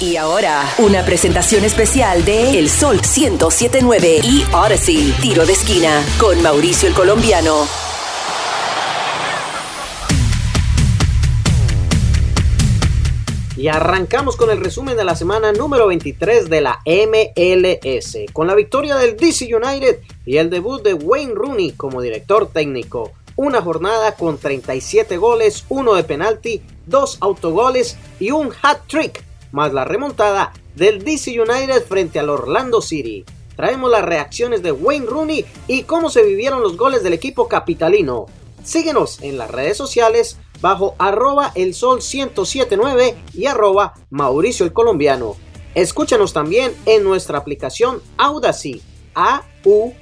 Y ahora, una presentación especial de El Sol 1079 y Odyssey, tiro de esquina, con Mauricio el Colombiano. Y arrancamos con el resumen de la semana número 23 de la MLS, con la victoria del DC United y el debut de Wayne Rooney como director técnico. Una jornada con 37 goles, uno de penalti, dos autogoles y un hat trick, más la remontada del DC United frente al Orlando City. Traemos las reacciones de Wayne Rooney y cómo se vivieron los goles del equipo capitalino. Síguenos en las redes sociales bajo arroba el sol 1079 y arroba Mauricio el Colombiano. Escúchanos también en nuestra aplicación Audacy, A-U-D-A-C-Y,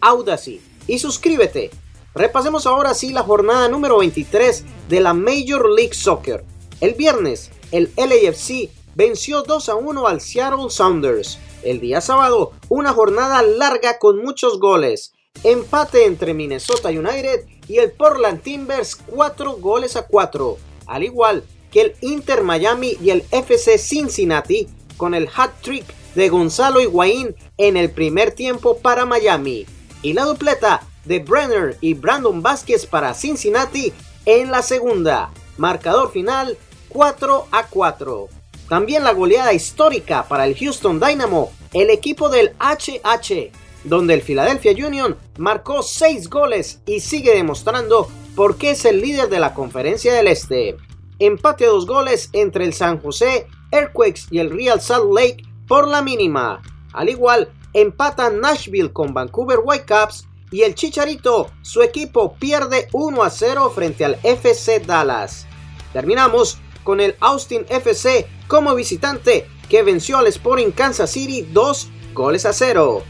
Audacy. Y suscríbete. Repasemos ahora sí la jornada número 23 de la Major League Soccer. El viernes, el LAFC venció 2 a 1 al Seattle Sounders. El día sábado, una jornada larga con muchos goles. Empate entre Minnesota United y el Portland Timbers 4 goles a 4, al igual que el Inter Miami y el FC Cincinnati con el hat trick de Gonzalo Higuaín en el primer tiempo para Miami y la dupleta de Brenner y Brandon Vázquez para Cincinnati en la segunda. Marcador final 4 a 4. También la goleada histórica para el Houston Dynamo, el equipo del HH donde el Philadelphia Union marcó 6 goles y sigue demostrando por qué es el líder de la conferencia del Este. Empate a dos goles entre el San José Earthquakes y el Real Salt Lake por la mínima. Al igual, empata Nashville con Vancouver Whitecaps y el Chicharito, su equipo pierde 1 a 0 frente al FC Dallas. Terminamos con el Austin FC como visitante que venció al Sporting Kansas City 2 goles a 0.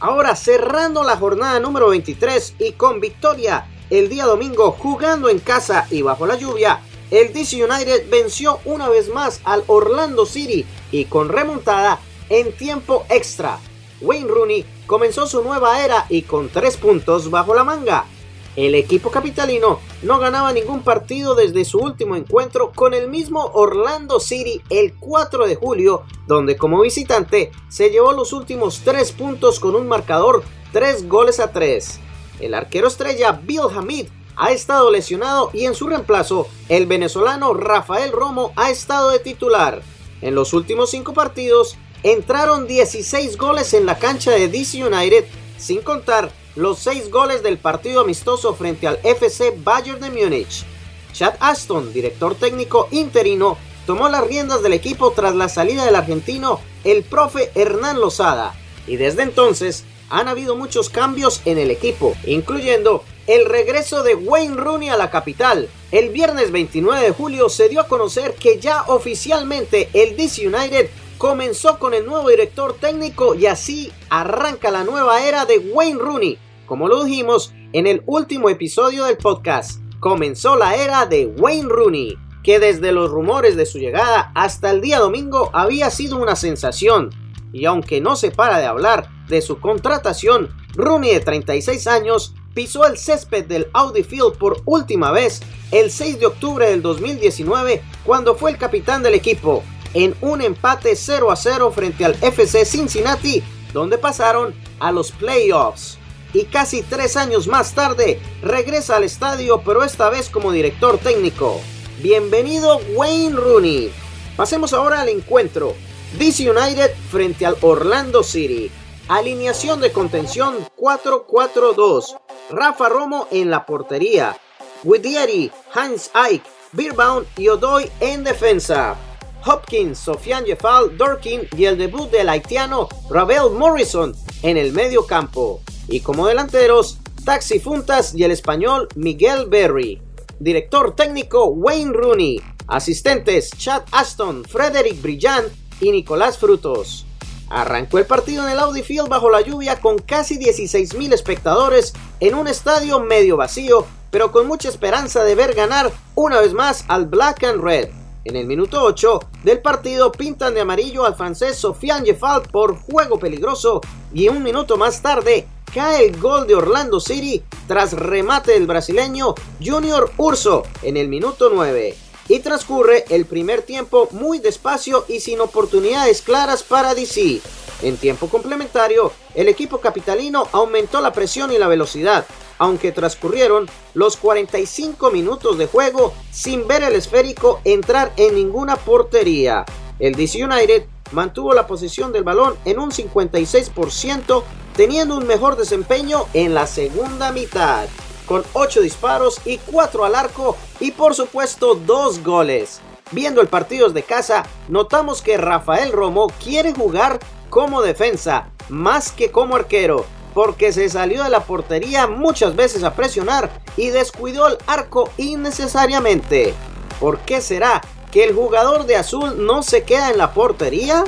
Ahora cerrando la jornada número 23 y con victoria el día domingo jugando en casa y bajo la lluvia, el DC United venció una vez más al Orlando City y con remontada en tiempo extra. Wayne Rooney comenzó su nueva era y con tres puntos bajo la manga. El equipo capitalino no ganaba ningún partido desde su último encuentro con el mismo Orlando City el 4 de julio, donde como visitante se llevó los últimos tres puntos con un marcador 3 goles a 3. El arquero estrella Bill Hamid ha estado lesionado y en su reemplazo el venezolano Rafael Romo ha estado de titular. En los últimos cinco partidos entraron 16 goles en la cancha de DC United, sin contar los seis goles del partido amistoso frente al FC Bayern de Múnich. Chad Aston, director técnico interino, tomó las riendas del equipo tras la salida del argentino, el profe Hernán Lozada, y desde entonces han habido muchos cambios en el equipo, incluyendo el regreso de Wayne Rooney a la capital. El viernes 29 de julio se dio a conocer que ya oficialmente el DC United comenzó con el nuevo director técnico y así arranca la nueva era de Wayne Rooney. Como lo dijimos en el último episodio del podcast, comenzó la era de Wayne Rooney, que desde los rumores de su llegada hasta el día domingo había sido una sensación. Y aunque no se para de hablar de su contratación, Rooney de 36 años pisó el césped del Audi Field por última vez el 6 de octubre del 2019 cuando fue el capitán del equipo en un empate 0 a 0 frente al FC Cincinnati, donde pasaron a los playoffs. Y casi tres años más tarde regresa al estadio, pero esta vez como director técnico. Bienvenido Wayne Rooney. Pasemos ahora al encuentro. DC United frente al Orlando City. Alineación de contención 4-4-2. Rafa Romo en la portería. Widieri, Hans Ike, Beerbaum y Odoy en defensa. Hopkins, Sofian Jeffal, Dorkin y el debut del haitiano Ravel Morrison en el medio campo. Y como delanteros, Taxi Funtas y el español Miguel Berry. Director técnico Wayne Rooney. Asistentes Chad Aston, Frederick Brillant y Nicolás Frutos. Arrancó el partido en el Audi Field bajo la lluvia con casi 16.000 espectadores en un estadio medio vacío, pero con mucha esperanza de ver ganar una vez más al Black and Red. En el minuto 8 del partido pintan de amarillo al francés Sofiane Jeffal por juego peligroso y un minuto más tarde cae el gol de Orlando City tras remate del brasileño Junior Urso en el minuto 9. y transcurre el primer tiempo muy despacio y sin oportunidades claras para DC. En tiempo complementario, el equipo capitalino aumentó la presión y la velocidad, aunque transcurrieron los 45 minutos de juego sin ver el esférico entrar en ninguna portería. El DC United mantuvo la posición del balón en un 56%, teniendo un mejor desempeño en la segunda mitad, con 8 disparos y 4 al arco y por supuesto 2 goles. Viendo el partido de casa, notamos que Rafael Romo quiere jugar como defensa más que como arquero, porque se salió de la portería muchas veces a presionar y descuidó el arco innecesariamente. ¿Por qué será que el jugador de azul no se queda en la portería?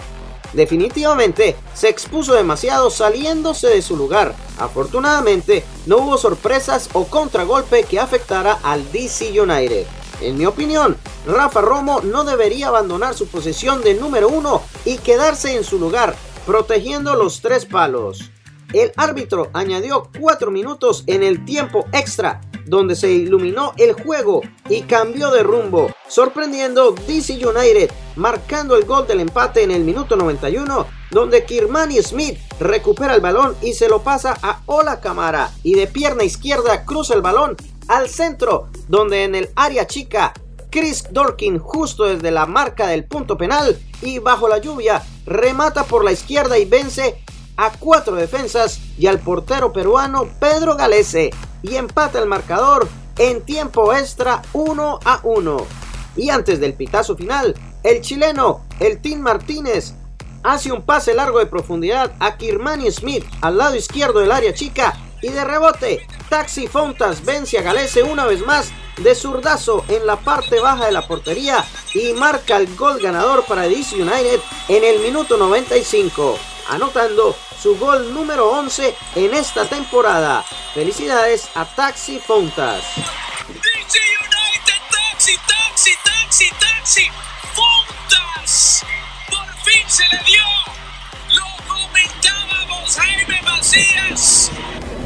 Definitivamente se expuso demasiado saliéndose de su lugar. Afortunadamente no hubo sorpresas o contragolpe que afectara al DC United. En mi opinión, Rafa Romo no debería abandonar su posición de número uno y quedarse en su lugar, protegiendo los tres palos. El árbitro añadió cuatro minutos en el tiempo extra, donde se iluminó el juego y cambió de rumbo, sorprendiendo DC United, marcando el gol del empate en el minuto 91, donde Kirmani Smith recupera el balón y se lo pasa a Ola Camara y de pierna izquierda cruza el balón al centro, donde en el área chica Chris Dorkin justo desde la marca del punto penal y bajo la lluvia remata por la izquierda y vence a cuatro defensas y al portero peruano Pedro Galese y empata el marcador en tiempo extra 1 a 1. Y antes del pitazo final, el chileno, el Team Martínez, hace un pase largo de profundidad a Kirmani Smith al lado izquierdo del área chica y de rebote, Taxi Fontas vence a Galese una vez más de zurdazo en la parte baja de la portería y marca el gol ganador para DC United en el minuto 95, anotando su gol número 11 en esta temporada. Felicidades a Taxi Fontas. DC United, taxi, taxi, taxi, taxi, Fontas. Por fin se le dio. Lo comentábamos, Jaime Macías.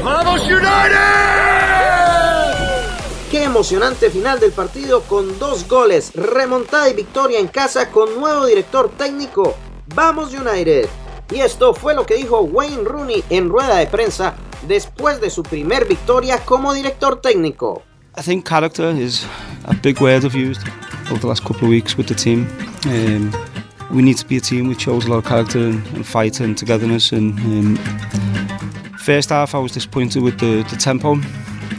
¡Vamos United! Qué emocionante final del partido con dos goles, remontada y victoria en casa con nuevo director técnico. Vamos United. Y esto fue lo que dijo Wayne Rooney en rueda de prensa después de su primer victoria como director técnico. I think character is a big word I've used over the last couple of weeks with the team. Um, we need to be a team which shows a lot of character and, fight and togetherness. And um, first half, I was disappointed with the tempo.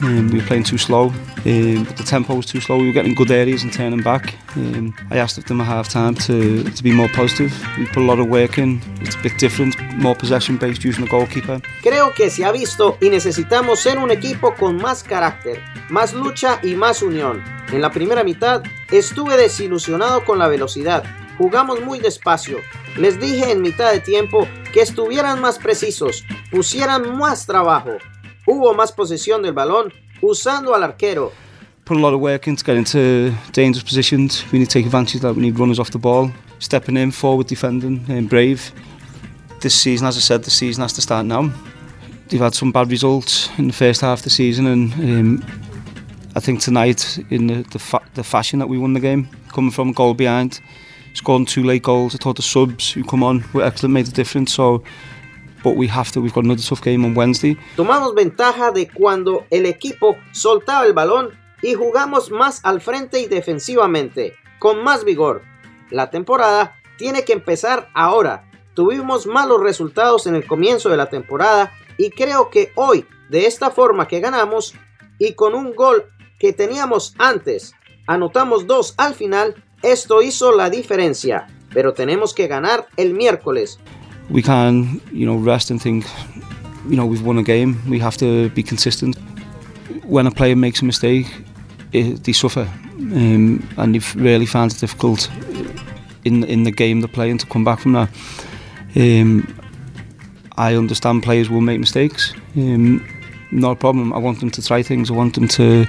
Um, we were playing too slow. Um, the tempo was too slow. We were getting good areas and turning back. Um, I asked of them at half time to, to be more positive. We put a lot of work in. It's a bit different, more possession based using the goalkeeper. Creo que se ha visto y necesitamos ser un equipo con más carácter, más lucha y más unión. En la primera mitad estuve desilusionado con la velocidad. Jugamos muy despacio. Les dije en mitad de tiempo que estuvieran más precisos, pusieran más trabajo. Hubo más posesión del balón usando al arquero. Put a lot of work in to into dangerous positions. We need to take advantage of that. We need runners off the ball, stepping in, forward defending, and brave. This season, as I said, the season has to start now. They've had some bad results in the first half of the season, and um, I think tonight, in the, the, fa- the fashion that we won the game, coming from a goal behind, scoring two late goals, I thought the subs who come on were excellent, made a difference. So, but we have to. We've got another tough game on Wednesday. Tomamos ventaja de cuando el equipo soltaba el balón y jugamos más al frente y defensivamente, con más vigor. La temporada tiene que empezar ahora. Tuvimos malos resultados en el comienzo de la temporada y creo que hoy, de esta forma que ganamos y con un gol que teníamos antes, anotamos dos al final, esto hizo la diferencia. Pero tenemos que ganar el miércoles. We can, you know, rest and think, you know, we've won a game. We have to be consistent. When a player makes a mistake, it, they suffer, um, and they really find it difficult in in the game they're playing to come back from that. Um, I understand players will make mistakes. Um, not a problem. I want them to try things. I want them to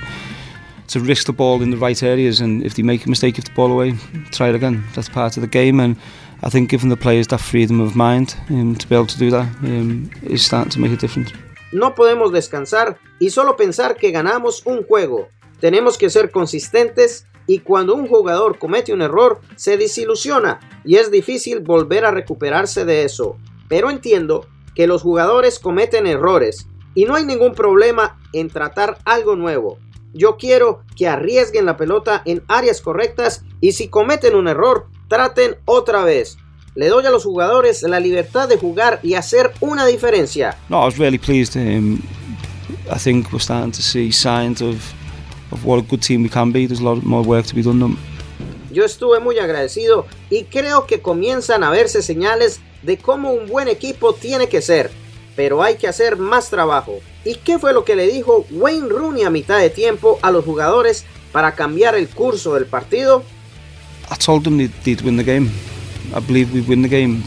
to risk the ball in the right areas, and if they make a mistake, give the ball away, try it again. That's part of the game, and I think giving the players that freedom of mind um, to be able to do that um, is starting to make a difference. No podemos descansar y solo pensar que ganamos un juego. Tenemos que ser consistentes y cuando un jugador comete un error se desilusiona y es difícil volver a recuperarse de eso. Pero entiendo que los jugadores cometen errores y no hay ningún problema en tratar algo nuevo. Yo quiero que arriesguen la pelota en áreas correctas y si cometen un error, traten otra vez. Le doy a los jugadores la libertad de jugar y hacer una diferencia. No, I was really pleased. Um, I think we're starting to see signs of, of what a good team we can be. There's a lot more work to be done. Yo estuve muy agradecido y creo que comienzan a verse señales de cómo un buen equipo tiene que ser, pero hay que hacer más trabajo. ¿Y qué fue lo que le dijo Wayne Rooney a mitad de tiempo a los jugadores para cambiar el curso del partido? I told them they'd, they'd win the game. I believe we'd win the game,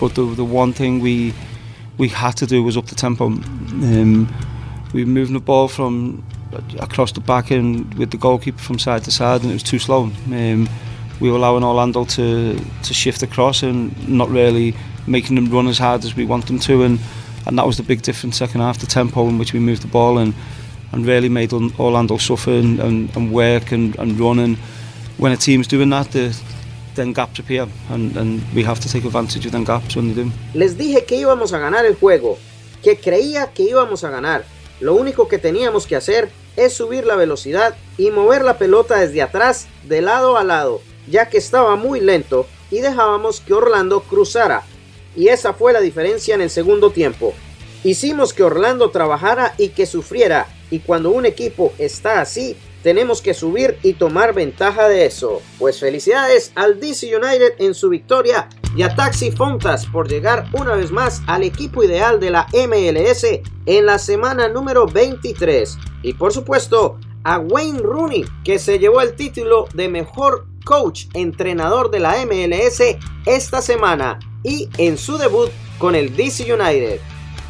but the, the one thing we we had to do was up the tempo. Um, we were moving the ball from across the back end with the goalkeeper from side to side, and it was too slow. Um, we were allowing Orlando to to shift across and not really making them run as hard as we want them to, and and that was the big difference second half, the tempo in which we moved the ball and and really made Orlando suffer and, and, and work and, and run. And when a team's doing that, the, then gaps appear and, and we have to take advantage of them gaps when they do. Les dije que íbamos a ganar el juego, que creía que íbamos a ganar. Lo único que teníamos que hacer es subir la velocidad y mover la pelota desde atrás de lado a lado, ya que estaba muy lento y dejábamos que Orlando cruzara. Y esa fue la diferencia en el segundo tiempo. Hicimos que Orlando trabajara y que sufriera, y cuando un equipo está así, tenemos que subir y tomar ventaja de eso. Pues felicidades al DC United en su victoria y a Taxi Fontas por llegar una vez más al equipo ideal de la MLS en la semana número 23. Y por supuesto a Wayne Rooney que se llevó el título de mejor coach entrenador de la MLS esta semana y en su debut con el DC United.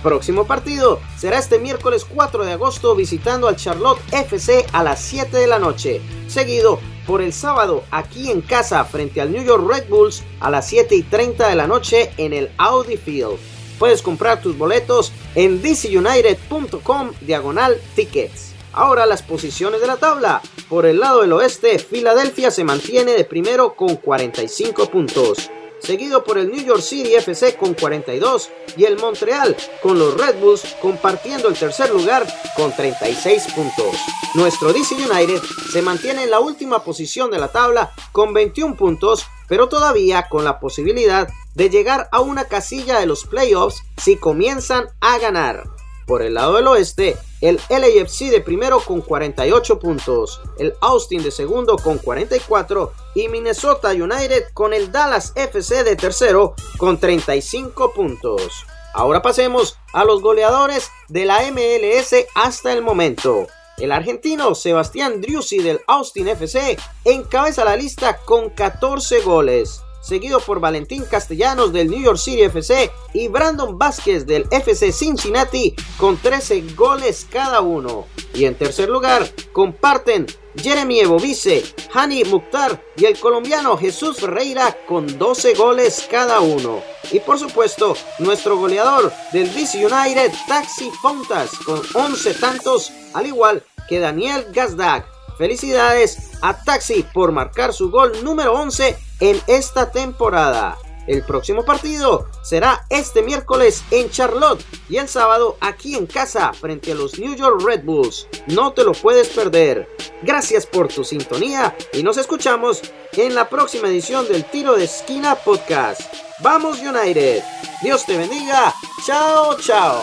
Próximo partido será este miércoles 4 de agosto visitando al Charlotte FC a las 7 de la noche, seguido por el sábado aquí en casa frente al New York Red Bulls a las 7 y 30 de la noche en el Audi Field. Puedes comprar tus boletos en dcunited.com diagonal tickets. Ahora las posiciones de la tabla. Por el lado del oeste, Filadelfia se mantiene de primero con 45 puntos seguido por el New York City FC con 42 y el Montreal con los Red Bulls compartiendo el tercer lugar con 36 puntos. Nuestro DC United se mantiene en la última posición de la tabla con 21 puntos, pero todavía con la posibilidad de llegar a una casilla de los playoffs si comienzan a ganar. Por el lado del oeste, el LAFC de primero con 48 puntos, el Austin de segundo con 44 y Minnesota United con el Dallas FC de tercero con 35 puntos. Ahora pasemos a los goleadores de la MLS hasta el momento. El argentino Sebastián Driussi del Austin FC encabeza la lista con 14 goles seguido por Valentín Castellanos del New York City FC y Brandon Vázquez del FC Cincinnati con 13 goles cada uno. Y en tercer lugar comparten Jeremy Evovice, Hani Mukhtar y el colombiano Jesús Ferreira con 12 goles cada uno. Y por supuesto, nuestro goleador del DC United, Taxi Fontas, con 11 tantos, al igual que Daniel Gazdag. Felicidades a Taxi por marcar su gol número 11 en esta temporada. El próximo partido será este miércoles en Charlotte y el sábado aquí en casa frente a los New York Red Bulls. No te lo puedes perder. Gracias por tu sintonía y nos escuchamos en la próxima edición del Tiro de Esquina Podcast. Vamos United. Dios te bendiga. Chao, chao.